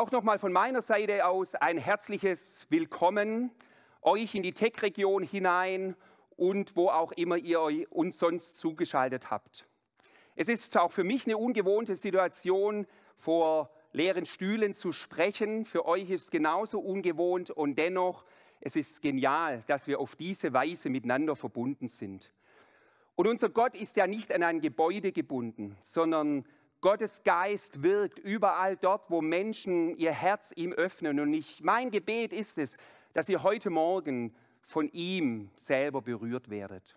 Auch nochmal von meiner Seite aus ein herzliches Willkommen euch in die Tech-Region hinein und wo auch immer ihr uns sonst zugeschaltet habt. Es ist auch für mich eine ungewohnte Situation, vor leeren Stühlen zu sprechen. Für euch ist es genauso ungewohnt und dennoch, es ist genial, dass wir auf diese Weise miteinander verbunden sind. Und unser Gott ist ja nicht an ein Gebäude gebunden, sondern Gottes Geist wirkt überall dort, wo Menschen ihr Herz ihm öffnen. Und ich, mein Gebet ist es, dass ihr heute Morgen von ihm selber berührt werdet.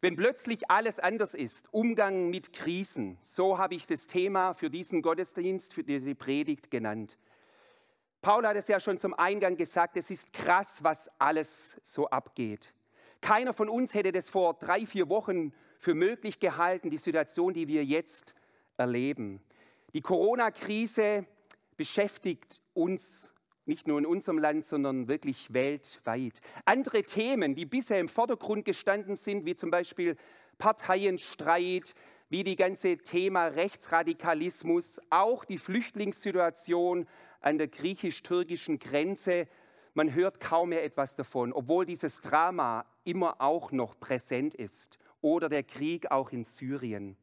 Wenn plötzlich alles anders ist, Umgang mit Krisen, so habe ich das Thema für diesen Gottesdienst, für diese Predigt genannt. Paul hat es ja schon zum Eingang gesagt, es ist krass, was alles so abgeht. Keiner von uns hätte das vor drei, vier Wochen für möglich gehalten, die Situation, die wir jetzt erleben. Die Corona-Krise beschäftigt uns nicht nur in unserem Land, sondern wirklich weltweit. Andere Themen, die bisher im Vordergrund gestanden sind, wie zum Beispiel Parteienstreit, wie die ganze Thema Rechtsradikalismus, auch die Flüchtlingssituation an der griechisch-türkischen Grenze, man hört kaum mehr etwas davon, obwohl dieses Drama immer auch noch präsent ist oder der Krieg auch in Syrien.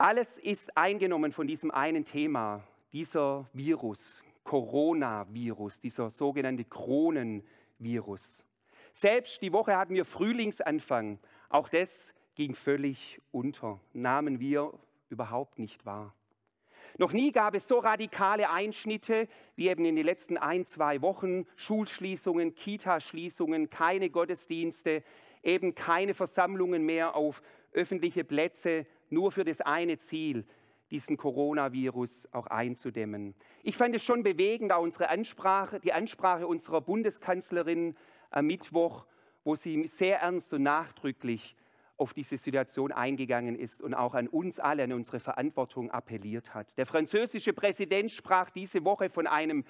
Alles ist eingenommen von diesem einen Thema, dieser Virus, Coronavirus, dieser sogenannte Kronenvirus. Selbst die Woche hatten wir Frühlingsanfang. Auch das ging völlig unter, nahmen wir überhaupt nicht wahr. Noch nie gab es so radikale Einschnitte wie eben in den letzten ein, zwei Wochen. Schulschließungen, Kitaschließungen, keine Gottesdienste, eben keine Versammlungen mehr auf öffentliche Plätze, nur für das eine Ziel, diesen Coronavirus auch einzudämmen. Ich fand es schon bewegend, auch unsere Ansprache, die Ansprache unserer Bundeskanzlerin am Mittwoch, wo sie sehr ernst und nachdrücklich auf diese Situation eingegangen ist und auch an uns alle, an unsere Verantwortung appelliert hat. Der französische Präsident sprach diese Woche von einem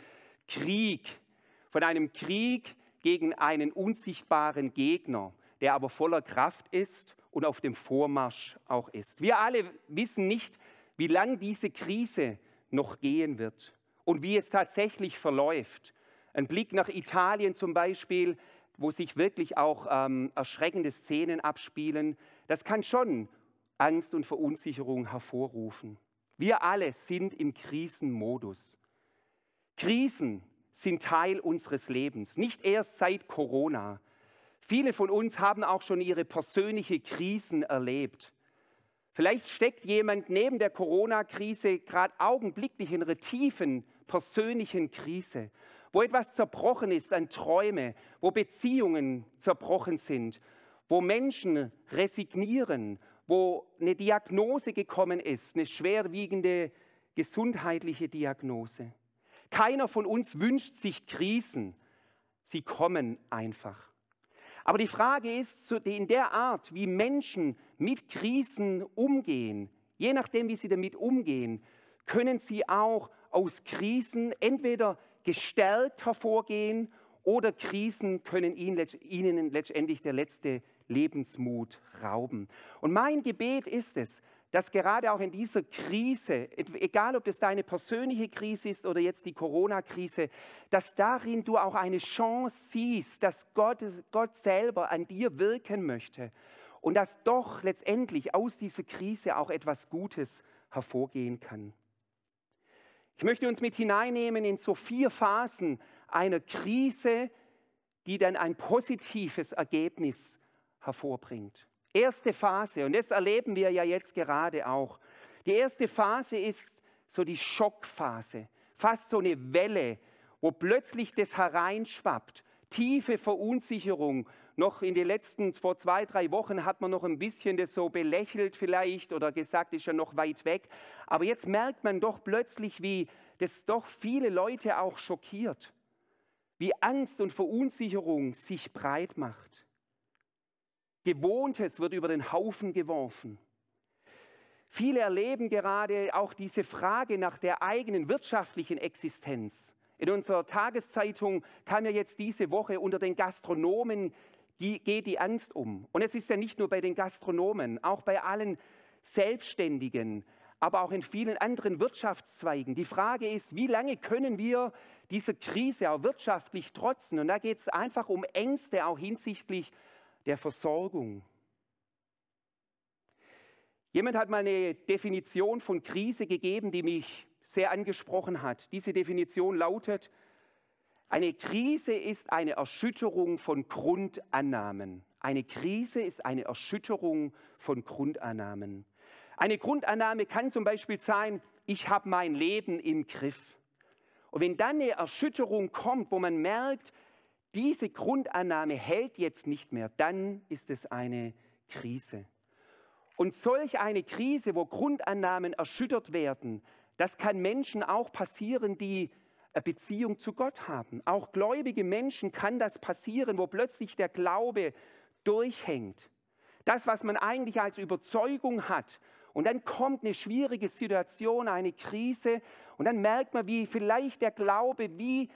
Krieg, von einem Krieg gegen einen unsichtbaren Gegner, der aber voller Kraft ist und auf dem Vormarsch auch ist. Wir alle wissen nicht, wie lang diese Krise noch gehen wird und wie es tatsächlich verläuft. Ein Blick nach Italien zum Beispiel, wo sich wirklich auch ähm, erschreckende Szenen abspielen, das kann schon Angst und Verunsicherung hervorrufen. Wir alle sind im Krisenmodus. Krisen sind Teil unseres Lebens, nicht erst seit Corona. Viele von uns haben auch schon ihre persönliche Krisen erlebt. Vielleicht steckt jemand neben der Corona-Krise gerade augenblicklich in einer tiefen persönlichen Krise, wo etwas zerbrochen ist an Träume, wo Beziehungen zerbrochen sind, wo Menschen resignieren, wo eine Diagnose gekommen ist, eine schwerwiegende gesundheitliche Diagnose. Keiner von uns wünscht sich Krisen, sie kommen einfach. Aber die Frage ist, in der Art, wie Menschen mit Krisen umgehen, je nachdem, wie sie damit umgehen, können sie auch aus Krisen entweder gestärkt hervorgehen oder Krisen können ihnen letztendlich der letzte Lebensmut rauben. Und mein Gebet ist es, dass gerade auch in dieser Krise, egal ob das deine persönliche Krise ist oder jetzt die Corona-Krise, dass darin du auch eine Chance siehst, dass Gott, Gott selber an dir wirken möchte und dass doch letztendlich aus dieser Krise auch etwas Gutes hervorgehen kann. Ich möchte uns mit hineinnehmen in so vier Phasen einer Krise, die dann ein positives Ergebnis hervorbringt. Erste Phase, und das erleben wir ja jetzt gerade auch. Die erste Phase ist so die Schockphase, fast so eine Welle, wo plötzlich das hereinschwappt. Tiefe Verunsicherung. Noch in den letzten, vor zwei, drei Wochen hat man noch ein bisschen das so belächelt vielleicht oder gesagt, ist ja noch weit weg. Aber jetzt merkt man doch plötzlich, wie das doch viele Leute auch schockiert. Wie Angst und Verunsicherung sich breit macht. Gewohntes wird über den Haufen geworfen. Viele erleben gerade auch diese Frage nach der eigenen wirtschaftlichen Existenz. In unserer Tageszeitung kam ja jetzt diese Woche unter den Gastronomen geht die Angst um. Und es ist ja nicht nur bei den Gastronomen, auch bei allen Selbstständigen, aber auch in vielen anderen Wirtschaftszweigen. Die Frage ist, wie lange können wir dieser Krise auch wirtschaftlich trotzen? Und da geht es einfach um Ängste auch hinsichtlich der Versorgung. Jemand hat mal eine Definition von Krise gegeben, die mich sehr angesprochen hat. Diese Definition lautet, eine Krise ist eine Erschütterung von Grundannahmen. Eine Krise ist eine Erschütterung von Grundannahmen. Eine Grundannahme kann zum Beispiel sein, ich habe mein Leben im Griff. Und wenn dann eine Erschütterung kommt, wo man merkt, diese Grundannahme hält jetzt nicht mehr, dann ist es eine Krise. Und solch eine Krise, wo Grundannahmen erschüttert werden, das kann Menschen auch passieren, die eine Beziehung zu Gott haben. Auch gläubige Menschen kann das passieren, wo plötzlich der Glaube durchhängt. Das, was man eigentlich als Überzeugung hat. Und dann kommt eine schwierige Situation, eine Krise. Und dann merkt man, wie vielleicht der Glaube wie,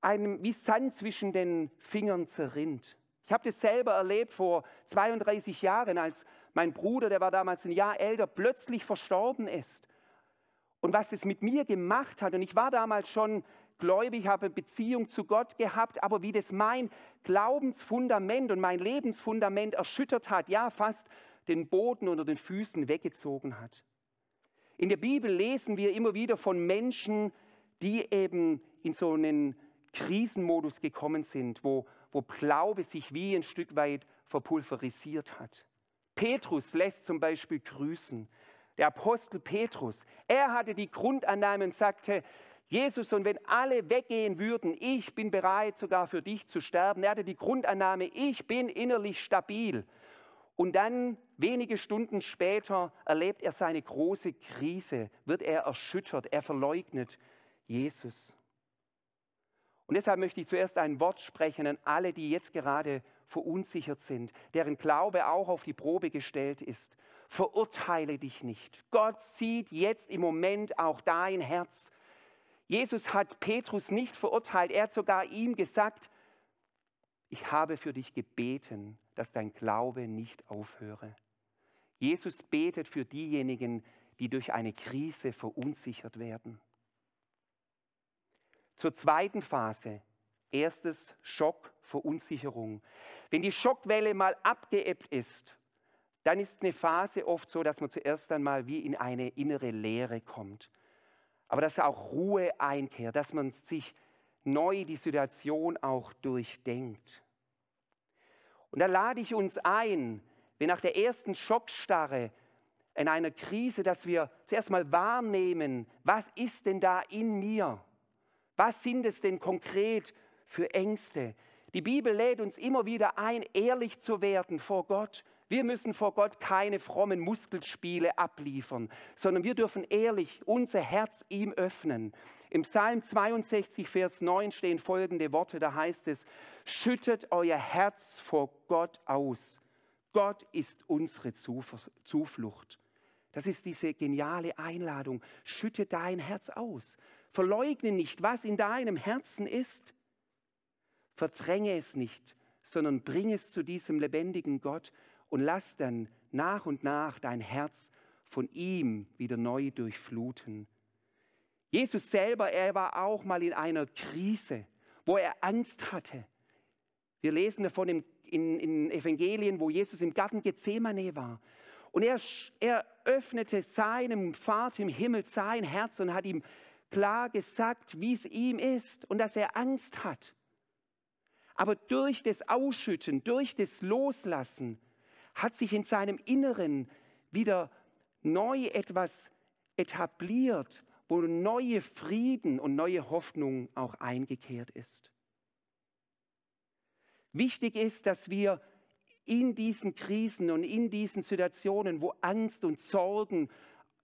einem, wie Sand zwischen den Fingern zerrinnt. Ich habe das selber erlebt vor 32 Jahren, als mein Bruder, der war damals ein Jahr älter, plötzlich verstorben ist. Und was das mit mir gemacht hat, und ich war damals schon gläubig, habe Beziehung zu Gott gehabt, aber wie das mein Glaubensfundament und mein Lebensfundament erschüttert hat, ja fast den Boden unter den Füßen weggezogen hat. In der Bibel lesen wir immer wieder von Menschen, die eben in so einen Krisenmodus gekommen sind, wo, wo Glaube sich wie ein Stück weit verpulverisiert hat. Petrus lässt zum Beispiel grüßen. Der Apostel Petrus, er hatte die Grundannahme und sagte, Jesus, und wenn alle weggehen würden, ich bin bereit sogar für dich zu sterben. Er hatte die Grundannahme, ich bin innerlich stabil. Und dann, wenige Stunden später, erlebt er seine große Krise, wird er erschüttert, er verleugnet Jesus. Und deshalb möchte ich zuerst ein Wort sprechen an alle, die jetzt gerade verunsichert sind, deren Glaube auch auf die Probe gestellt ist. Verurteile dich nicht. Gott sieht jetzt im Moment auch dein Herz. Jesus hat Petrus nicht verurteilt, er hat sogar ihm gesagt, ich habe für dich gebeten, dass dein Glaube nicht aufhöre. Jesus betet für diejenigen, die durch eine Krise verunsichert werden. Zur zweiten Phase. Erstes Schock, Verunsicherung. Wenn die Schockwelle mal abgeebbt ist, dann ist eine Phase oft so, dass man zuerst einmal wie in eine innere Leere kommt. Aber dass auch Ruhe einkehrt, dass man sich neu die Situation auch durchdenkt. Und da lade ich uns ein, wenn nach der ersten Schockstarre in einer Krise, dass wir zuerst mal wahrnehmen, was ist denn da in mir? Was sind es denn konkret für Ängste? Die Bibel lädt uns immer wieder ein, ehrlich zu werden vor Gott. Wir müssen vor Gott keine frommen Muskelspiele abliefern, sondern wir dürfen ehrlich unser Herz ihm öffnen. Im Psalm 62, Vers 9 stehen folgende Worte, da heißt es, schüttet euer Herz vor Gott aus. Gott ist unsere Zuflucht. Das ist diese geniale Einladung. Schütte dein Herz aus. Verleugne nicht, was in deinem Herzen ist. Verdränge es nicht, sondern bring es zu diesem lebendigen Gott und lass dann nach und nach dein Herz von ihm wieder neu durchfluten. Jesus selber, er war auch mal in einer Krise, wo er Angst hatte. Wir lesen davon in, in, in Evangelien, wo Jesus im Garten Gethsemane war. Und er, er öffnete seinem Vater im Himmel sein Herz und hat ihm klar gesagt, wie es ihm ist und dass er Angst hat. Aber durch das Ausschütten, durch das Loslassen hat sich in seinem Inneren wieder neu etwas etabliert, wo neue Frieden und neue Hoffnung auch eingekehrt ist. Wichtig ist, dass wir in diesen Krisen und in diesen Situationen, wo Angst und Sorgen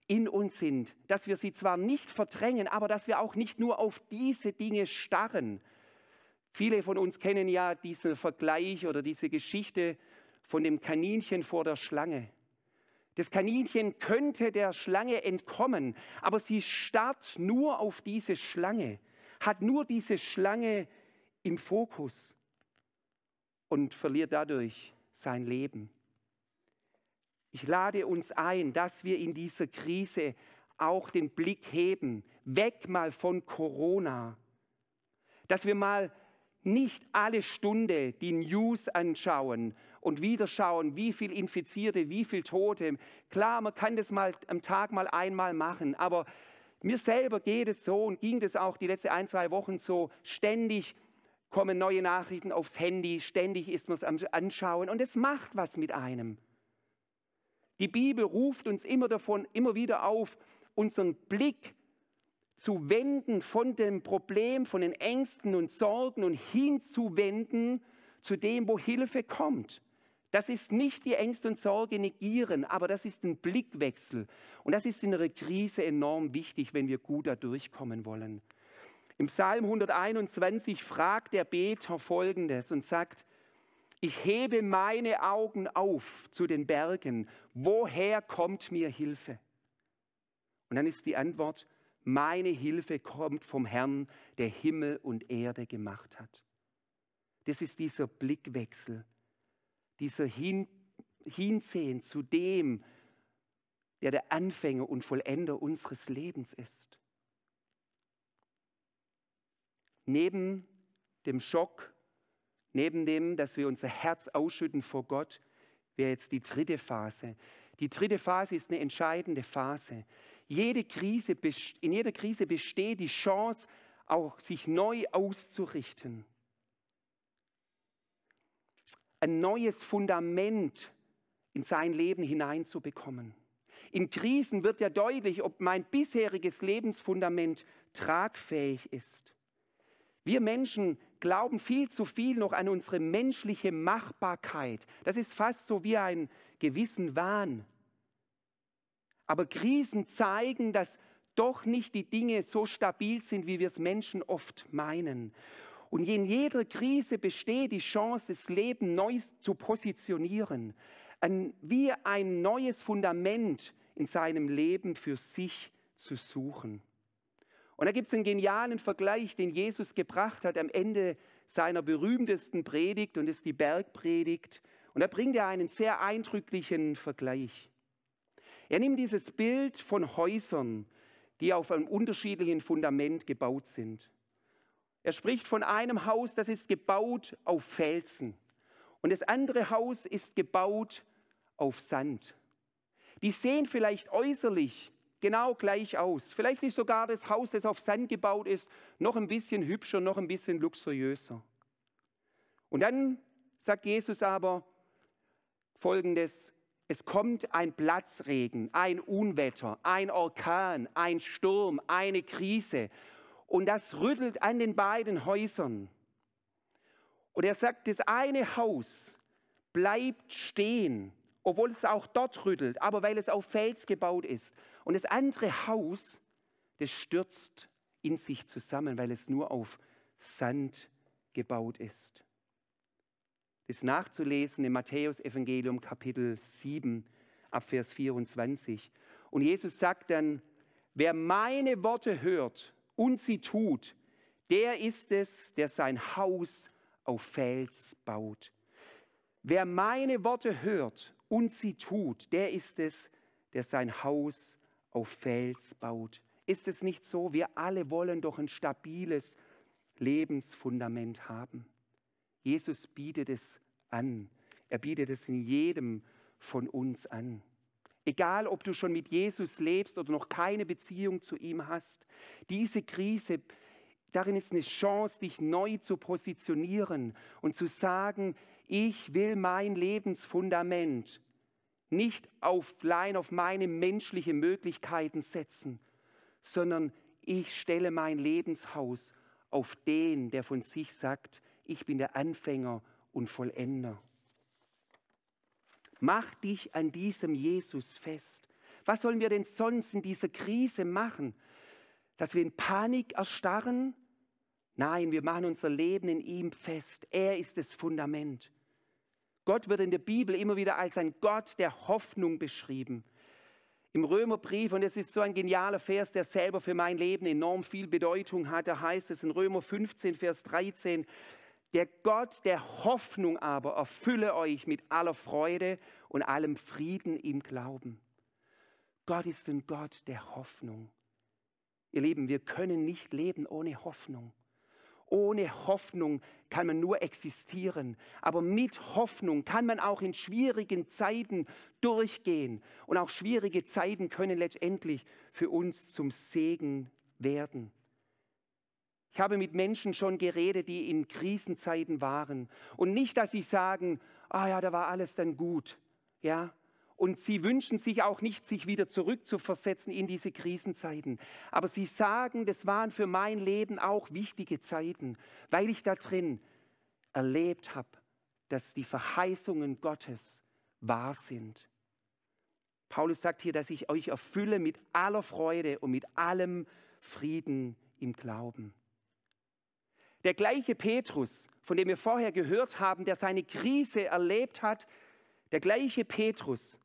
in uns sind, dass wir sie zwar nicht verdrängen, aber dass wir auch nicht nur auf diese Dinge starren, Viele von uns kennen ja diesen Vergleich oder diese Geschichte von dem Kaninchen vor der Schlange. Das Kaninchen könnte der Schlange entkommen, aber sie starrt nur auf diese Schlange, hat nur diese Schlange im Fokus und verliert dadurch sein Leben. Ich lade uns ein, dass wir in dieser Krise auch den Blick heben, weg mal von Corona, dass wir mal nicht alle Stunde die News anschauen und wieder schauen, wie viel Infizierte, wie viel Tote. Klar, man kann das mal am Tag mal einmal machen, aber mir selber geht es so und ging das auch die letzten ein, zwei Wochen so. Ständig kommen neue Nachrichten aufs Handy, ständig ist man es am Anschauen und es macht was mit einem. Die Bibel ruft uns immer davon, immer wieder auf, unseren Blick zu wenden von dem Problem, von den Ängsten und Sorgen und hinzuwenden zu dem, wo Hilfe kommt. Das ist nicht die Ängste und Sorge negieren, aber das ist ein Blickwechsel. Und das ist in einer Krise enorm wichtig, wenn wir gut da durchkommen wollen. Im Psalm 121 fragt der Beter Folgendes und sagt, ich hebe meine Augen auf zu den Bergen, woher kommt mir Hilfe? Und dann ist die Antwort, meine Hilfe kommt vom Herrn, der Himmel und Erde gemacht hat. Das ist dieser Blickwechsel, dieser Hin Hinsehen zu dem, der der Anfänger und Vollender unseres Lebens ist. Neben dem Schock, neben dem, dass wir unser Herz ausschütten vor Gott, wäre jetzt die dritte Phase. Die dritte Phase ist eine entscheidende Phase. Jede Krise, in jeder Krise besteht die Chance, auch sich neu auszurichten. Ein neues Fundament in sein Leben hineinzubekommen. In Krisen wird ja deutlich, ob mein bisheriges Lebensfundament tragfähig ist. Wir Menschen glauben viel zu viel noch an unsere menschliche Machbarkeit. Das ist fast so wie ein gewissen Wahn. Aber Krisen zeigen, dass doch nicht die Dinge so stabil sind, wie wir es Menschen oft meinen. Und in jeder Krise besteht die Chance, das Leben neu zu positionieren, wie ein neues Fundament in seinem Leben für sich zu suchen. Und da gibt es einen genialen Vergleich, den Jesus gebracht hat am Ende seiner berühmtesten Predigt, und ist die Bergpredigt. Und da bringt er einen sehr eindrücklichen Vergleich. Er nimmt dieses Bild von Häusern, die auf einem unterschiedlichen Fundament gebaut sind. Er spricht von einem Haus, das ist gebaut auf Felsen. Und das andere Haus ist gebaut auf Sand. Die sehen vielleicht äußerlich genau gleich aus. Vielleicht ist sogar das Haus, das auf Sand gebaut ist, noch ein bisschen hübscher, noch ein bisschen luxuriöser. Und dann sagt Jesus aber folgendes, es kommt ein Platzregen, ein Unwetter, ein Orkan, ein Sturm, eine Krise. Und das rüttelt an den beiden Häusern. Und er sagt, das eine Haus bleibt stehen, obwohl es auch dort rüttelt, aber weil es auf Fels gebaut ist. Und das andere Haus, das stürzt in sich zusammen, weil es nur auf Sand gebaut ist ist nachzulesen im Matthäusevangelium Kapitel 7 ab Vers 24. Und Jesus sagt dann, wer meine Worte hört und sie tut, der ist es, der sein Haus auf Fels baut. Wer meine Worte hört und sie tut, der ist es, der sein Haus auf Fels baut. Ist es nicht so? Wir alle wollen doch ein stabiles Lebensfundament haben. Jesus bietet es an. Er bietet es in jedem von uns an. Egal, ob du schon mit Jesus lebst oder noch keine Beziehung zu ihm hast, diese Krise, darin ist eine Chance, dich neu zu positionieren und zu sagen, ich will mein Lebensfundament nicht auf, allein auf meine menschlichen Möglichkeiten setzen, sondern ich stelle mein Lebenshaus auf den, der von sich sagt, ich bin der Anfänger und Vollender. Mach dich an diesem Jesus fest. Was sollen wir denn sonst in dieser Krise machen? Dass wir in Panik erstarren? Nein, wir machen unser Leben in ihm fest. Er ist das Fundament. Gott wird in der Bibel immer wieder als ein Gott der Hoffnung beschrieben. Im Römerbrief, und es ist so ein genialer Vers, der selber für mein Leben enorm viel Bedeutung hat, da heißt es in Römer 15, Vers 13, der Gott der Hoffnung aber erfülle euch mit aller Freude und allem Frieden im Glauben. Gott ist ein Gott der Hoffnung. Ihr Lieben, wir können nicht leben ohne Hoffnung. Ohne Hoffnung kann man nur existieren. Aber mit Hoffnung kann man auch in schwierigen Zeiten durchgehen. Und auch schwierige Zeiten können letztendlich für uns zum Segen werden. Ich habe mit Menschen schon geredet, die in Krisenzeiten waren. Und nicht, dass sie sagen, ah ja, da war alles dann gut. Ja, und sie wünschen sich auch nicht, sich wieder zurückzuversetzen in diese Krisenzeiten. Aber sie sagen, das waren für mein Leben auch wichtige Zeiten, weil ich da drin erlebt habe, dass die Verheißungen Gottes wahr sind. Paulus sagt hier, dass ich euch erfülle mit aller Freude und mit allem Frieden im Glauben. Der gleiche Petrus, von dem wir vorher gehört haben, der seine Krise erlebt hat, der gleiche Petrus,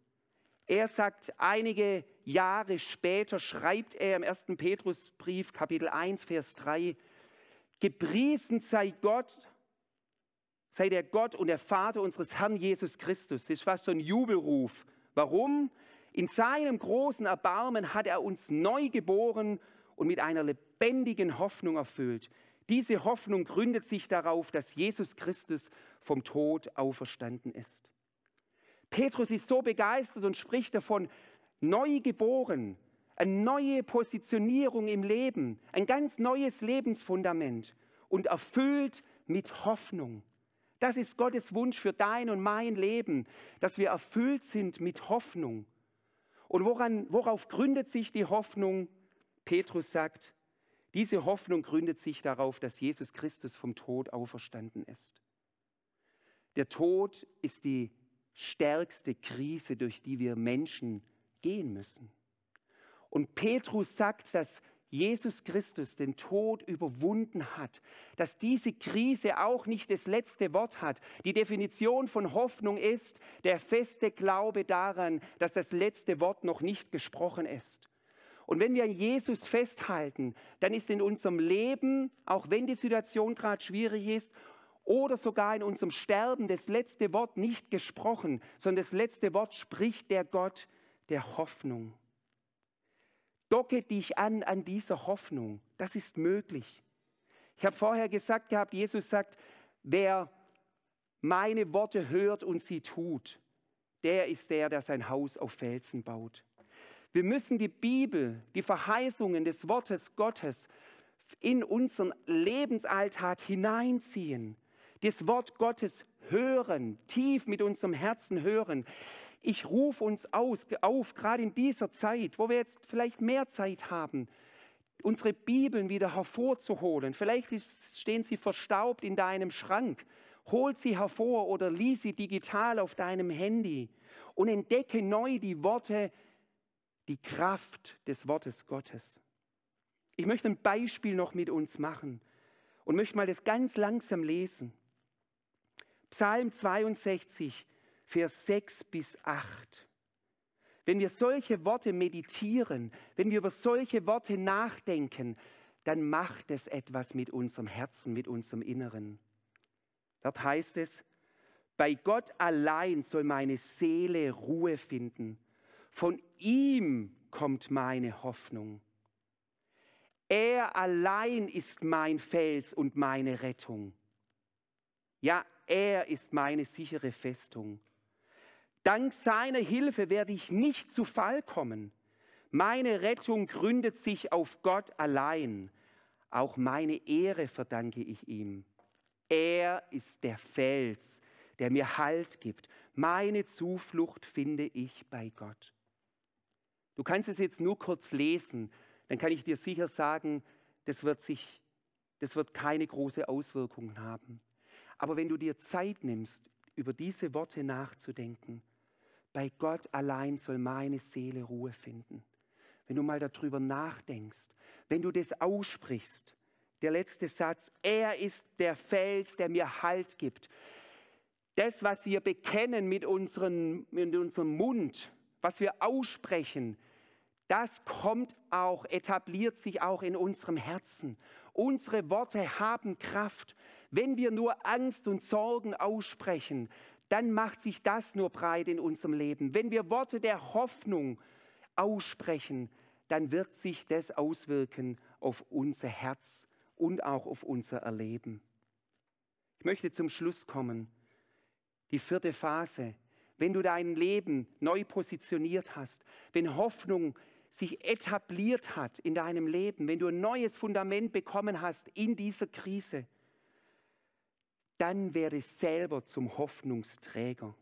er sagt, einige Jahre später schreibt er im 1. Petrusbrief, Kapitel 1, Vers 3, Gepriesen sei Gott, sei der Gott und der Vater unseres Herrn Jesus Christus. Das ist fast so ein Jubelruf. Warum? In seinem großen Erbarmen hat er uns neu geboren und mit einer lebendigen Hoffnung erfüllt. Diese Hoffnung gründet sich darauf, dass Jesus Christus vom Tod auferstanden ist. Petrus ist so begeistert und spricht davon, neu geboren, eine neue Positionierung im Leben, ein ganz neues Lebensfundament und erfüllt mit Hoffnung. Das ist Gottes Wunsch für dein und mein Leben, dass wir erfüllt sind mit Hoffnung. Und woran, worauf gründet sich die Hoffnung? Petrus sagt, diese Hoffnung gründet sich darauf, dass Jesus Christus vom Tod auferstanden ist. Der Tod ist die stärkste Krise, durch die wir Menschen gehen müssen. Und Petrus sagt, dass Jesus Christus den Tod überwunden hat, dass diese Krise auch nicht das letzte Wort hat. Die Definition von Hoffnung ist der feste Glaube daran, dass das letzte Wort noch nicht gesprochen ist. Und wenn wir an Jesus festhalten, dann ist in unserem Leben, auch wenn die Situation gerade schwierig ist, oder sogar in unserem Sterben das letzte Wort nicht gesprochen, sondern das letzte Wort spricht der Gott der Hoffnung. Docke dich an an dieser Hoffnung. Das ist möglich. Ich habe vorher gesagt gehabt, Jesus sagt, wer meine Worte hört und sie tut, der ist der, der sein Haus auf Felsen baut. Wir müssen die Bibel, die Verheißungen des Wortes Gottes in unseren Lebensalltag hineinziehen das Wort Gottes hören, tief mit unserem Herzen hören. Ich rufe uns aus, auf, gerade in dieser Zeit, wo wir jetzt vielleicht mehr Zeit haben, unsere Bibeln wieder hervorzuholen. Vielleicht stehen sie verstaubt in deinem Schrank. Hol sie hervor oder lies sie digital auf deinem Handy und entdecke neu die Worte, die Kraft des Wortes Gottes. Ich möchte ein Beispiel noch mit uns machen und möchte mal das ganz langsam lesen. Psalm 62, Vers 6 bis 8. Wenn wir solche Worte meditieren, wenn wir über solche Worte nachdenken, dann macht es etwas mit unserem Herzen, mit unserem Inneren. Dort heißt es, bei Gott allein soll meine Seele Ruhe finden. Von ihm kommt meine Hoffnung. Er allein ist mein Fels und meine Rettung. Ja, er ist meine sichere Festung. Dank seiner Hilfe werde ich nicht zu Fall kommen. Meine Rettung gründet sich auf Gott allein. Auch meine Ehre verdanke ich ihm. Er ist der Fels, der mir Halt gibt. Meine Zuflucht finde ich bei Gott. Du kannst es jetzt nur kurz lesen, dann kann ich dir sicher sagen, das wird, sich, das wird keine große Auswirkung haben. Aber wenn du dir Zeit nimmst, über diese Worte nachzudenken, bei Gott allein soll meine Seele Ruhe finden. Wenn du mal darüber nachdenkst, wenn du das aussprichst, der letzte Satz, er ist der Fels, der mir Halt gibt. Das, was wir bekennen mit, unseren, mit unserem Mund, was wir aussprechen, das kommt auch, etabliert sich auch in unserem Herzen. Unsere Worte haben Kraft. Wenn wir nur Angst und Sorgen aussprechen, dann macht sich das nur breit in unserem Leben. Wenn wir Worte der Hoffnung aussprechen, dann wird sich das auswirken auf unser Herz und auch auf unser Erleben. Ich möchte zum Schluss kommen. Die vierte Phase. Wenn du dein Leben neu positioniert hast, wenn Hoffnung sich etabliert hat in deinem Leben, wenn du ein neues Fundament bekommen hast in dieser Krise, dann werde selber zum Hoffnungsträger.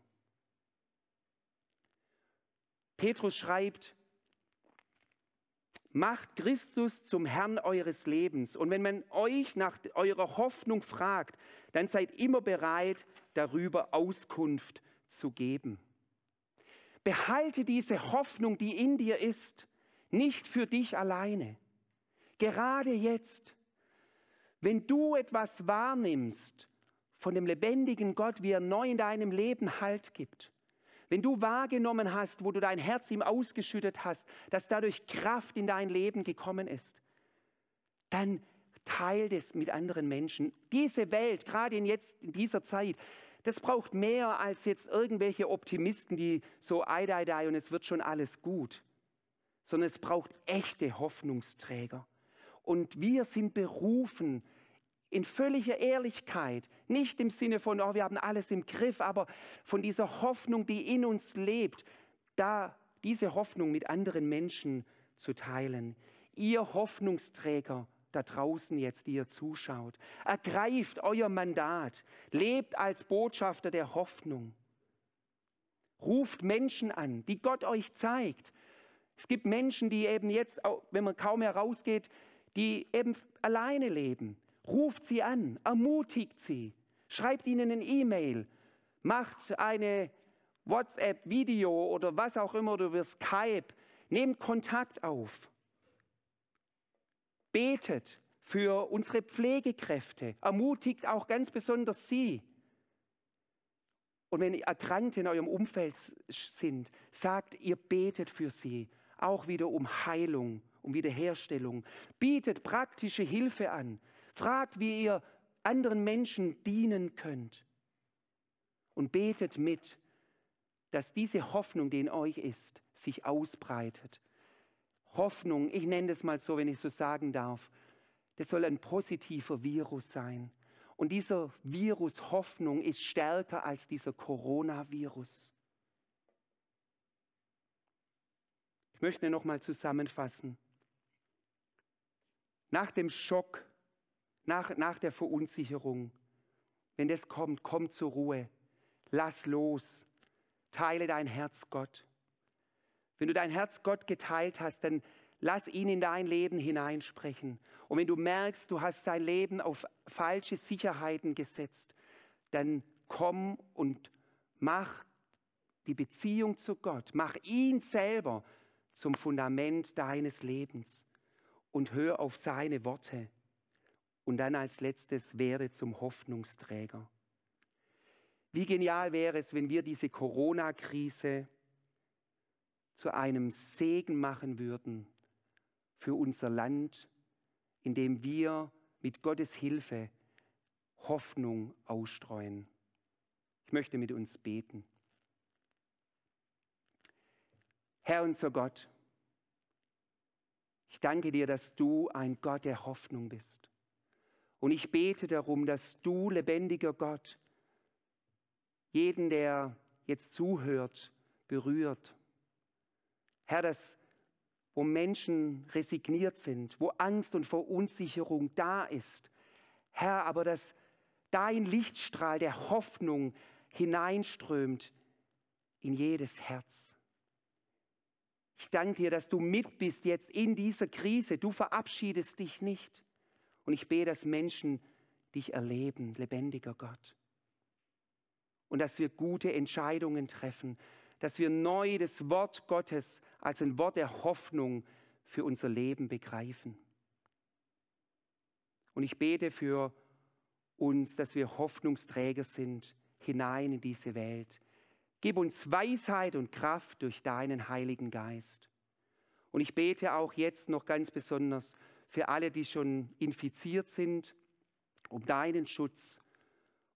Petrus schreibt, macht Christus zum Herrn eures Lebens. Und wenn man euch nach eurer Hoffnung fragt, dann seid immer bereit, darüber Auskunft zu geben. Behalte diese Hoffnung, die in dir ist, nicht für dich alleine. Gerade jetzt, wenn du etwas wahrnimmst von dem lebendigen Gott, wie er neu in deinem Leben Halt gibt, wenn du wahrgenommen hast, wo du dein Herz ihm ausgeschüttet hast, dass dadurch Kraft in dein Leben gekommen ist, dann teil es mit anderen Menschen. Diese Welt, gerade in jetzt in dieser Zeit, das braucht mehr als jetzt irgendwelche Optimisten, die so ei, ei, ei und es wird schon alles gut sondern es braucht echte Hoffnungsträger. Und wir sind berufen, in völliger Ehrlichkeit, nicht im Sinne von, oh, wir haben alles im Griff, aber von dieser Hoffnung, die in uns lebt, da diese Hoffnung mit anderen Menschen zu teilen. Ihr Hoffnungsträger da draußen jetzt, die ihr zuschaut, ergreift euer Mandat, lebt als Botschafter der Hoffnung. Ruft Menschen an, die Gott euch zeigt, es gibt Menschen, die eben jetzt, wenn man kaum herausgeht, die eben alleine leben. Ruft sie an, ermutigt sie, schreibt ihnen eine E-Mail, macht eine WhatsApp-Video oder was auch immer oder über Skype. Nehmt Kontakt auf. Betet für unsere Pflegekräfte. Ermutigt auch ganz besonders sie. Und wenn Erkrankte in eurem Umfeld sind, sagt, ihr betet für sie auch wieder um Heilung, um Wiederherstellung. Bietet praktische Hilfe an. Fragt, wie ihr anderen Menschen dienen könnt. Und betet mit, dass diese Hoffnung, die in euch ist, sich ausbreitet. Hoffnung, ich nenne das mal so, wenn ich so sagen darf, das soll ein positiver Virus sein. Und dieser Virus Hoffnung ist stärker als dieser Coronavirus. Ich möchte nochmal zusammenfassen. Nach dem Schock, nach, nach der Verunsicherung, wenn das kommt, komm zur Ruhe, lass los, teile dein Herz Gott. Wenn du dein Herz Gott geteilt hast, dann lass ihn in dein Leben hineinsprechen. Und wenn du merkst, du hast dein Leben auf falsche Sicherheiten gesetzt, dann komm und mach die Beziehung zu Gott, mach ihn selber zum Fundament deines Lebens und hör auf seine Worte. Und dann als letztes werde zum Hoffnungsträger. Wie genial wäre es, wenn wir diese Corona-Krise zu einem Segen machen würden für unser Land, indem wir mit Gottes Hilfe Hoffnung ausstreuen. Ich möchte mit uns beten. Herr unser Gott, ich danke dir, dass du ein Gott der Hoffnung bist. Und ich bete darum, dass du, lebendiger Gott, jeden, der jetzt zuhört, berührt. Herr, dass wo Menschen resigniert sind, wo Angst und Verunsicherung da ist, Herr, aber dass dein Lichtstrahl der Hoffnung hineinströmt in jedes Herz. Ich danke dir, dass du mit bist jetzt in dieser Krise. Du verabschiedest dich nicht. Und ich bete, dass Menschen dich erleben, lebendiger Gott. Und dass wir gute Entscheidungen treffen, dass wir neu das Wort Gottes als ein Wort der Hoffnung für unser Leben begreifen. Und ich bete für uns, dass wir Hoffnungsträger sind hinein in diese Welt, Gib uns Weisheit und Kraft durch deinen Heiligen Geist. Und ich bete auch jetzt noch ganz besonders für alle, die schon infiziert sind, um deinen Schutz,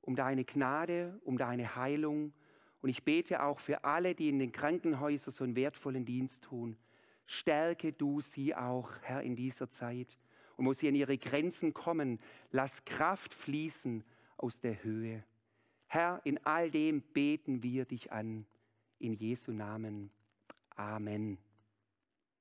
um deine Gnade, um deine Heilung. Und ich bete auch für alle, die in den Krankenhäusern so einen wertvollen Dienst tun, Stärke du sie auch, Herr, in dieser Zeit. Und wo sie an ihre Grenzen kommen, lass Kraft fließen aus der Höhe. Herr, in all dem beten wir dich an. In Jesu Namen. Amen.